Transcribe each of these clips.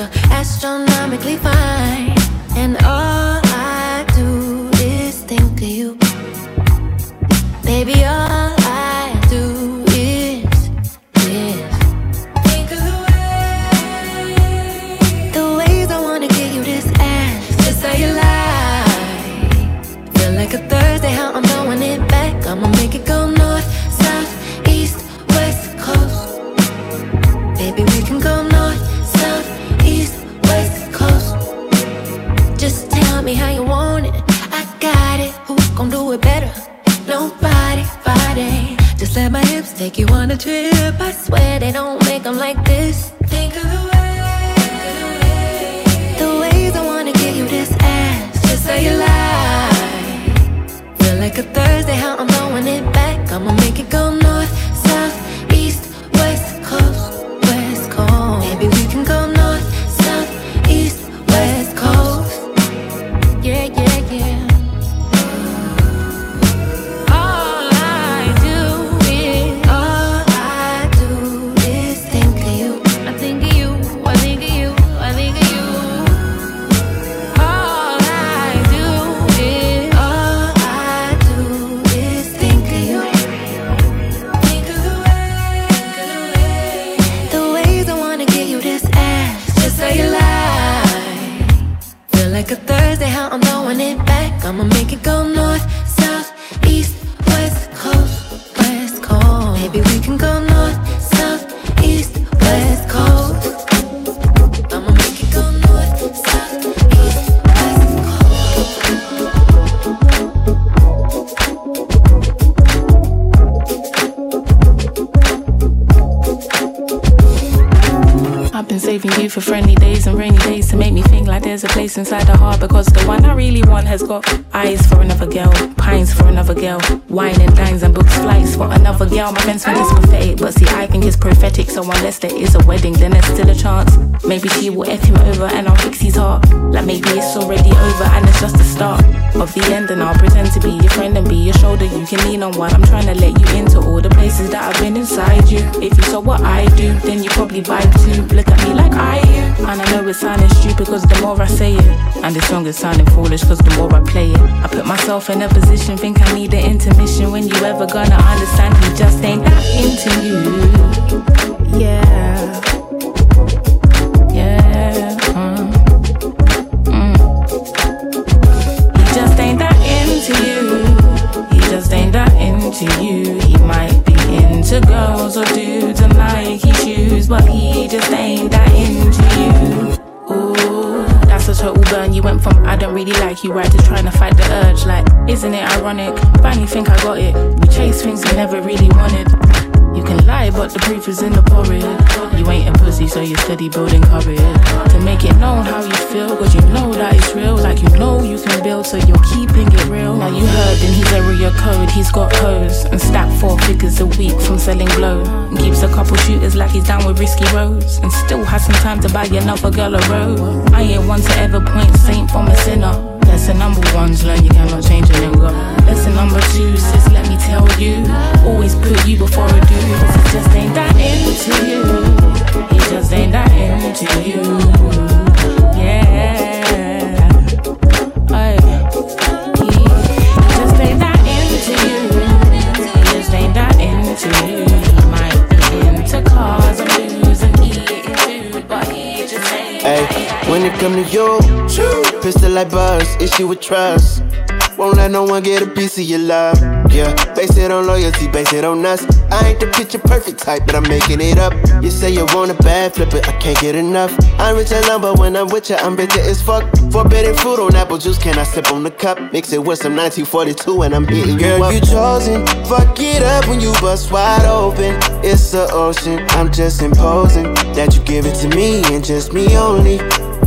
astronomically fine. Nobody, body. Just let my hips take you on a trip. I swear they don't make them like this. Think of the way, the ways I wanna give you this ass. Just how you lie. Feel like a Thursday, how I'm throwing it back. I'ma make it go north, I'ma make it go north, south, east, west coast, west coast. Maybe we can go north, south, east, west coast. I'ma make it go north, south, east, west coast. I've been saving you for friendly days and rainy days to make me think like there's a place inside the heart because really want has got eyes for another girl, pines for another girl, wine and dines and books flights for another girl. My friends think it's pathetic, but see I think it's prophetic. So unless there is a wedding, then there's still a chance. Maybe she will f him over and I'll fix his heart. Like maybe it's already over and it's just the start of the end. And I'll pretend to be your friend and be your shoulder you can lean on while I'm trying to let you into all the places that I've been inside you. If you saw what I do, then you probably vibe too. Look at me like I am. And I know it's sounding stupid because the more I say it, and the song is sounding foolish because the more I play it, I put myself in a position, think I need an intermission. When you ever gonna understand, he just ain't that into you. Yeah. Yeah. mm, mm. He just ain't that into you. He just ain't that into you. He might be into girls or dudes and Nike shoes, but he just ain't that into you. Ooh, that's a total burn. You went from I don't really like you right to trying to fight the urge. Like, isn't it ironic? Finally think I got it. We chase things we never really wanted. You can lie, but the proof is in the porridge. You ain't a pussy, so you're steady building courage. To make it known how you feel, cause you know that it's real. Like you know you can build, so you're keeping it real. Now you heard in his area code, he's got hoes. And stack four figures a week from selling blow. And keeps a couple shooters like he's down with risky roads. And still has some time to buy another girl a robe. I ain't one to ever point saint from a sinner. Lesson number one's learn you cannot change a nigga. Lesson number two says let me tell you, always put you before a do. Cause it just ain't that into you. He just ain't that into you. Yeah. When it come to you, pistol like buzz, issue with trust. Won't let no one get a piece of your love. Yeah, base it on loyalty, base it on us. I ain't the picture perfect type, but I'm making it up. You say you want a bad flip it, I can't get enough. I'm rich alone, but when I'm with you, I'm bitter as fuck. Forbidden fruit on apple juice, can I sip on the cup? Mix it with some 1942 and I'm hitting you up. Girl, you chosen. Fuck it up when you bust wide open. It's the ocean, I'm just imposing that you give it to me and just me only.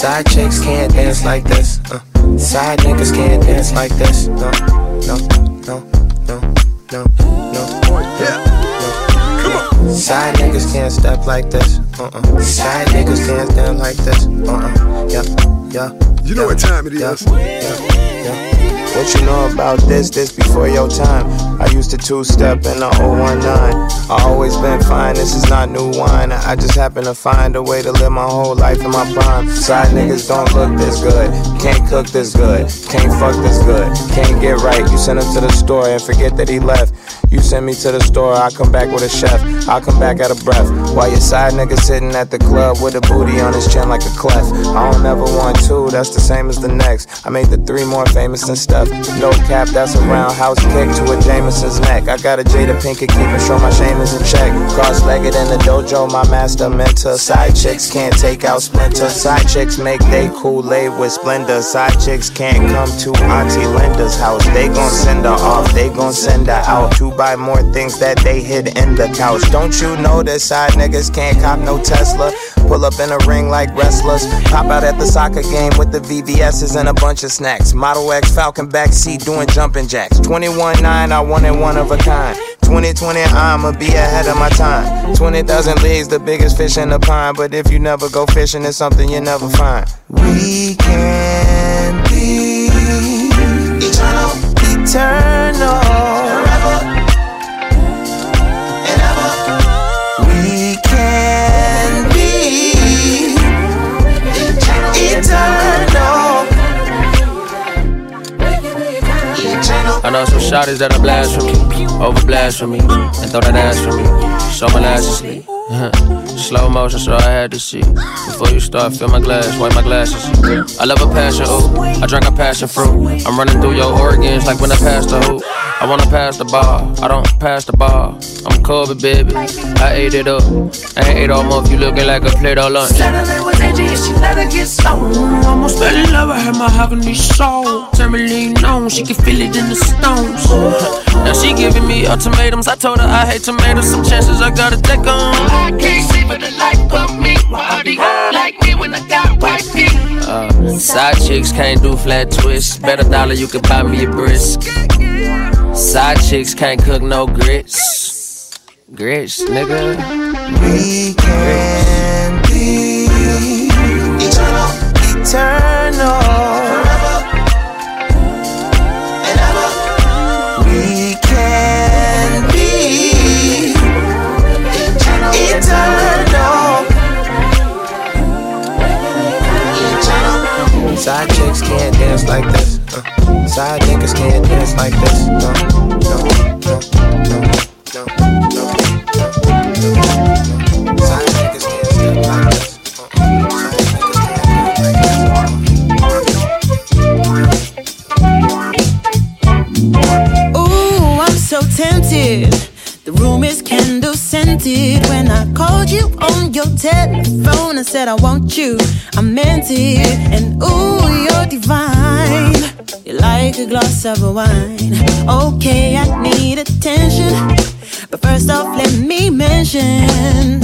Side chicks can't dance like this. Uh. Side niggas can't dance like this. No, no, no, no, no, no. Yeah. Side niggas can't step like this. Uh-uh. Side niggas can't stand like this. Uh-uh. Yeah, yeah. You know what time it is. Yeah, yeah, yeah. What you know about this? This before your time. I used to two step in the 019. I always been fine, this is not new wine. I just happen to find a way to live my whole life in my prime. Side niggas don't look this good, can't cook this good, can't fuck this good, can't get right. You send him to the store and forget that he left. You send me to the store, I come back with a chef. I come back out of breath. While your side nigga sitting at the club with a booty on his chin like a clef. I don't ever want two, that's the same as the next. I made the three more famous than stuff. No cap, that's a roundhouse kick to a Neck. I got a Jada Pinkett keeping sure my shame is in check. Cross legged in the dojo, my master mentor. Side chicks can't take out Splinter. Side chicks make they Kool Aid with splendor. Side chicks can't come to Auntie Linda's house. They gon' send her off, they gon' send her out to buy more things that they hid in the couch. Don't you know that side niggas can't cop no Tesla? Pull up in a ring like wrestlers. Pop out at the soccer game with the VVS's and a bunch of snacks. Model X Falcon backseat doing jumping jacks. 21 9, I wanted one of a kind. 2020, I'ma be ahead of my time. 20,000 leagues, the biggest fish in the pond. But if you never go fishing, it's something you never find. We can be eternal, eternal, I know some shotties that are blasphemy, over blasphemy, and throw that ass for me. So sleep. Slow motion, so I had to see. Before you start, fill my glass, wipe my glasses. I love a passion, ooh. I drank a passion fruit. I'm running through your organs like when I pass the hoop. I wanna pass the ball, I don't pass the ball. I'm Kobe, baby. I ate it up. I ain't ate all month, you looking like a plate of lunch. Saturday was AJ she let her stoned. Almost fell in love with her, my heavenly soul. Lean on, she can feel it in the stones. Now she giving me ultimatums. I told her I hate tomatoes. Some chances I gotta take on. I can't see for the life of me. Why do like me when I got white feet? Uh, side chicks can't do flat twists. Bet a dollar you could buy me a brisk. Side chicks can't cook no grits. Grits, nigga. We can said I want you, I meant it. And ooh, you're divine. You're like a glass of wine. Okay, I need attention, but first off, let me mention.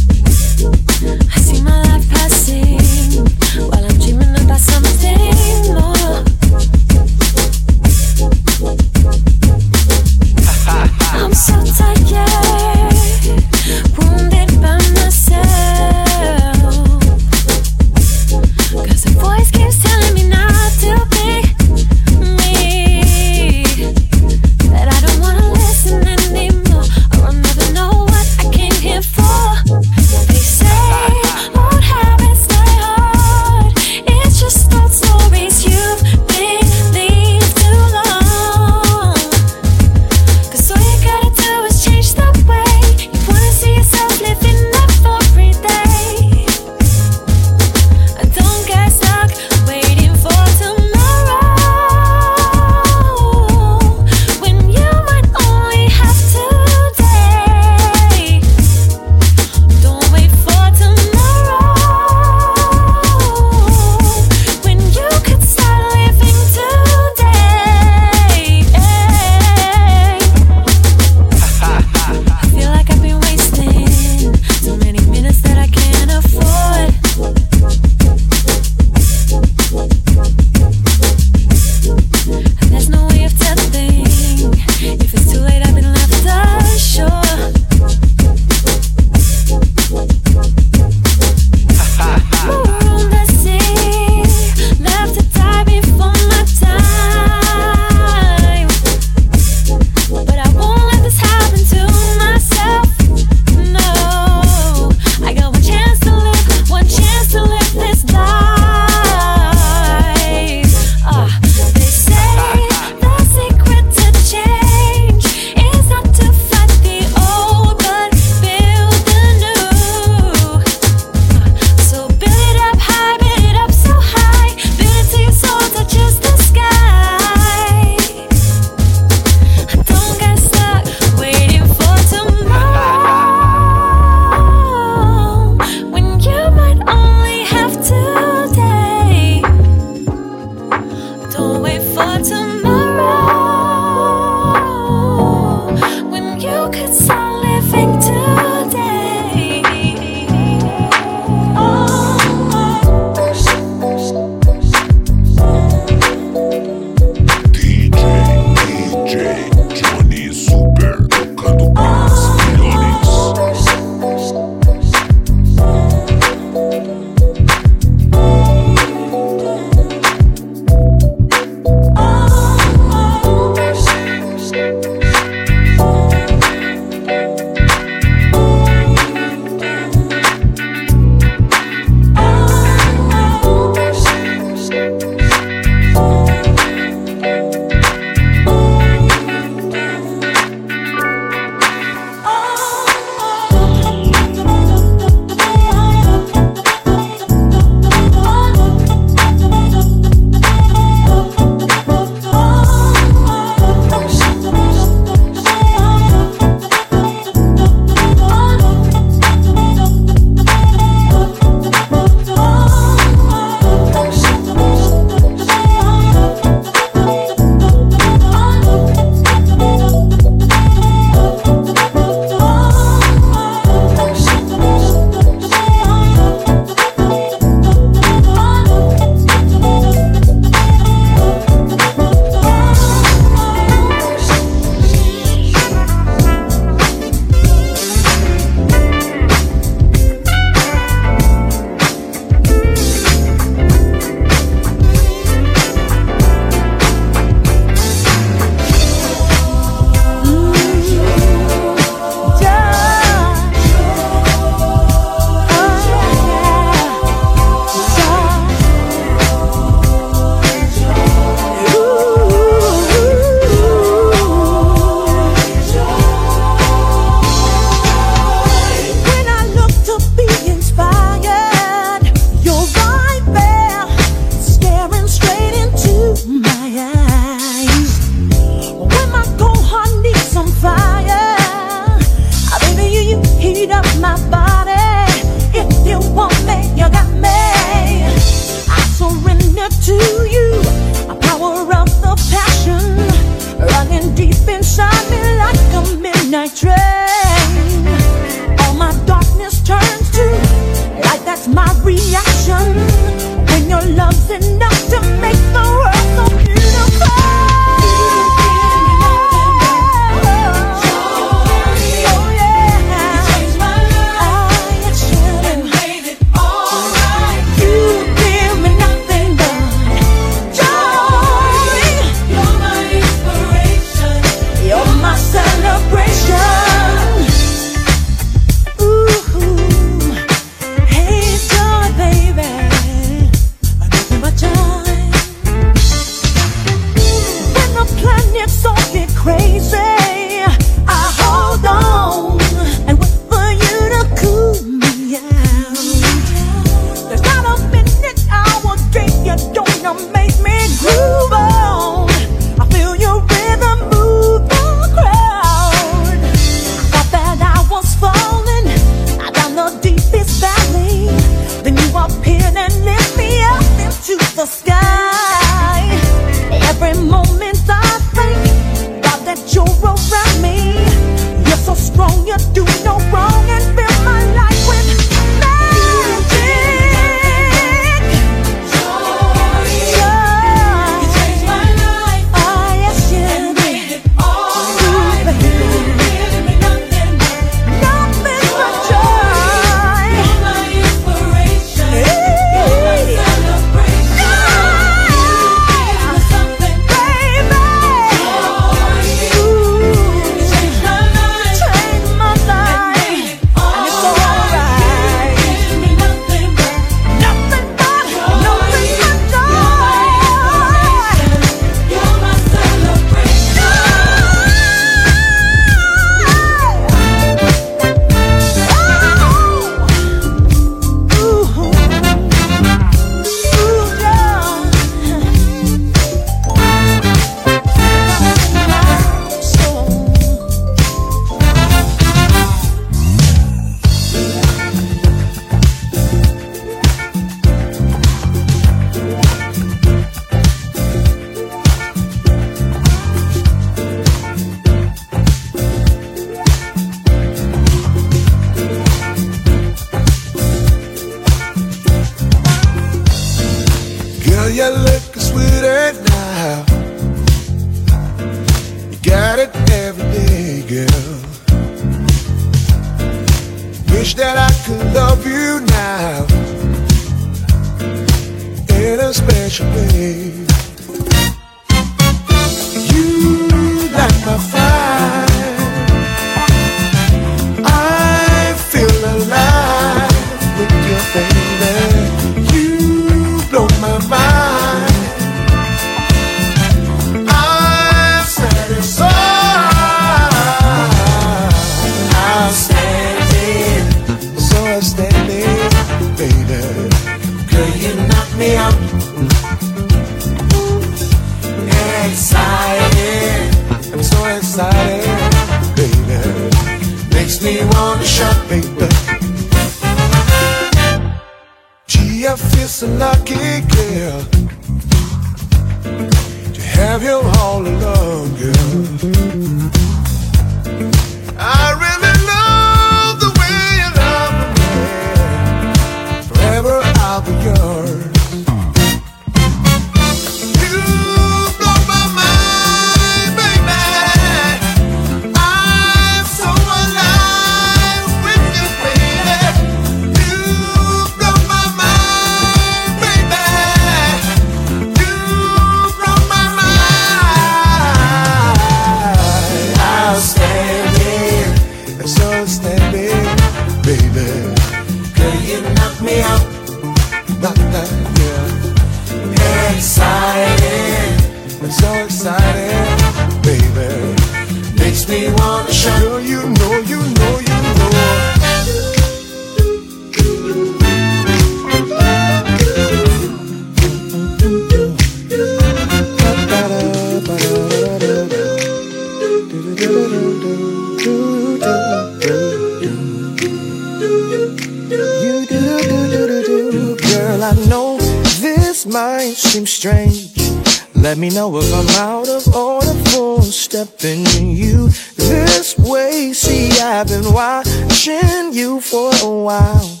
Stepping you this way. See, I've been watching you for a while.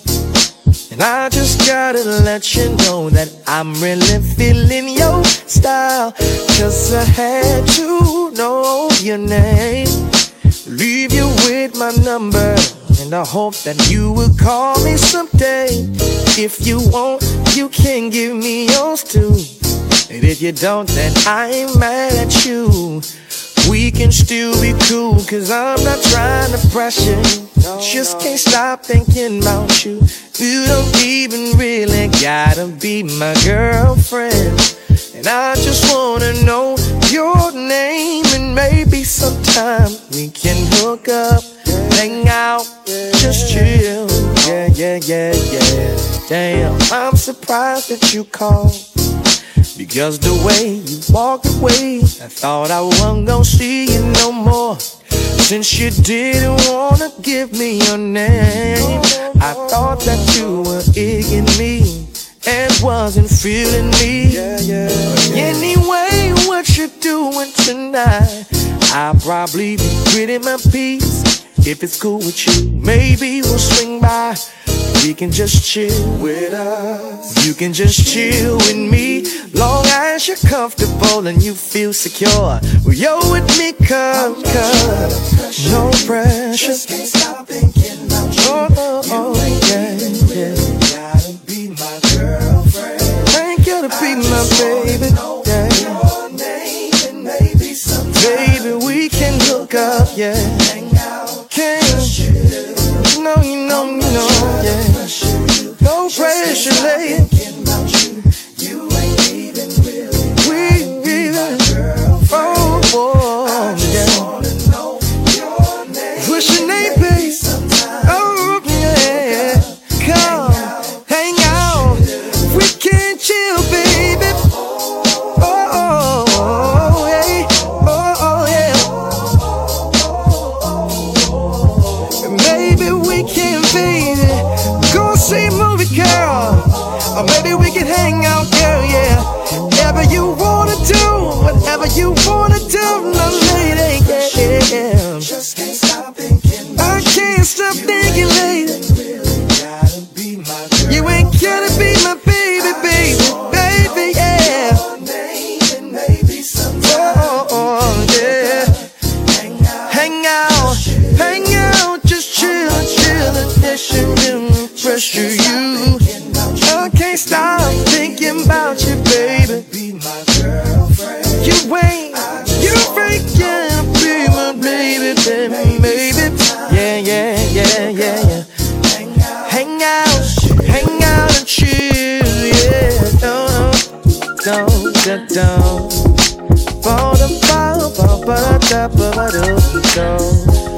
And I just gotta let you know that I'm really feeling your style. Cause I had to know your name. Leave you with my number. And I hope that you will call me someday. If you want, you can give me yours too. And if you don't, then I ain't mad at you. We can still be cool, cause I'm not trying to pressure you. Just can't stop thinking about you. You don't even really gotta be my girlfriend. And I just wanna know your name, and maybe sometime we can hook up, hang out, just chill. Yeah, yeah, yeah, yeah. Damn, I'm surprised that you called. Because the way you walked away, I thought I wasn't gonna see you no more. Since you didn't wanna give me your name, I thought that you were igging me and wasn't feeling me. Anyway, what you doing tonight? I'll probably be quitting my piece. If it's cool with you, maybe we'll swing by. We can just chill with us. You can just chill with me. Long as you're comfortable and you feel secure. Well, you're with me, cause, cause no pressure. Just can't stop thinking about you. Oh, oh, oh, yeah, yeah. Gotta be my girlfriend. Ain't gotta be my baby. Yeah. Baby, we can hook up, yeah. Pressure. Stop thinking about you, baby. Be my girlfriend. You ain't, you ain't, yeah, be my baby, baby, baby. Yeah, yeah, yeah, yeah, yeah. Hang out, hang out and chill, yeah. Don't, don't, don't, don't. Fall the fall, fall, ba da ba ba do, do. Bip,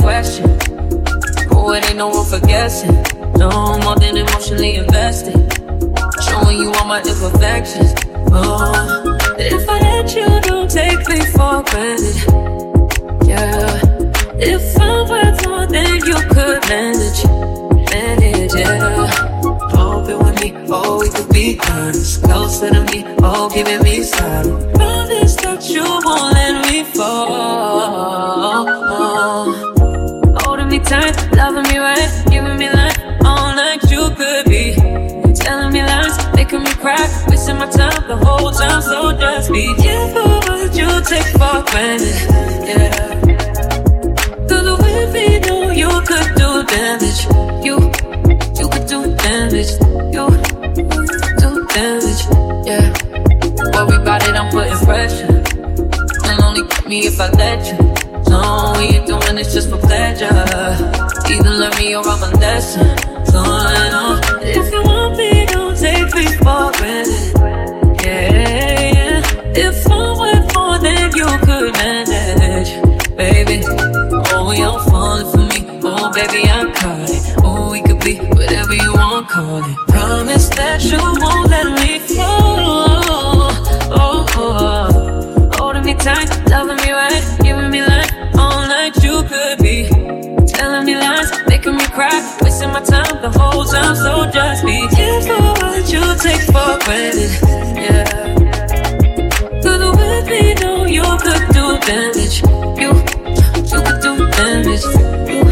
question. Oh, it ain't no room for guessing. No more than emotionally invested. Showing you all my imperfections. Oh, if I let you, don't take me for granted. Yeah. If I'm worth more than you could manage, manage, yeah. Open with me, oh, we could be honest. Closer to me, oh, giving me silence. The whole time. So just be careful what you take for granted. Yeah. Cause with me, know you could do damage. You, you could do damage. You, do damage. Yeah. Worry about it, I'm putting pressure. And only get me if I let you. No, we ain't doing this just for pleasure. Either learn me or I'm a lesson. So I know if you want me, don't take me for granted. If I'm worth more than you could manage, baby. Oh, you're falling for me. Oh, baby, I caught it. Oh, we could be whatever you want, call it. Promise that you won't let me fall. Oh, oh, oh. holding me tight, loving me right, giving me life all night. You could be telling me lies, making me cry, wasting my time the whole time. So just be careful what you take for granted. Yeah. Cause know you could do damage. You, you could do damage. You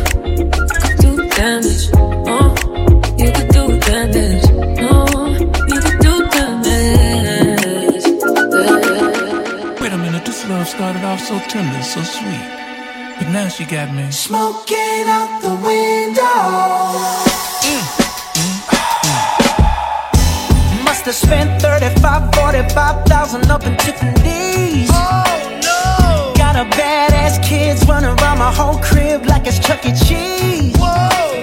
could do damage. Oh, you could do damage. Oh, you could do damage. Yeah. Wait a minute, this love started off so tender, so sweet. But now she got me. Smoking out the window. Mm, mm, mm. Must have spent 35, 45,000 up in Tiffany's. Oh no! Got a badass kids running around my whole crib like it's Chuck E. Cheese. Whoa!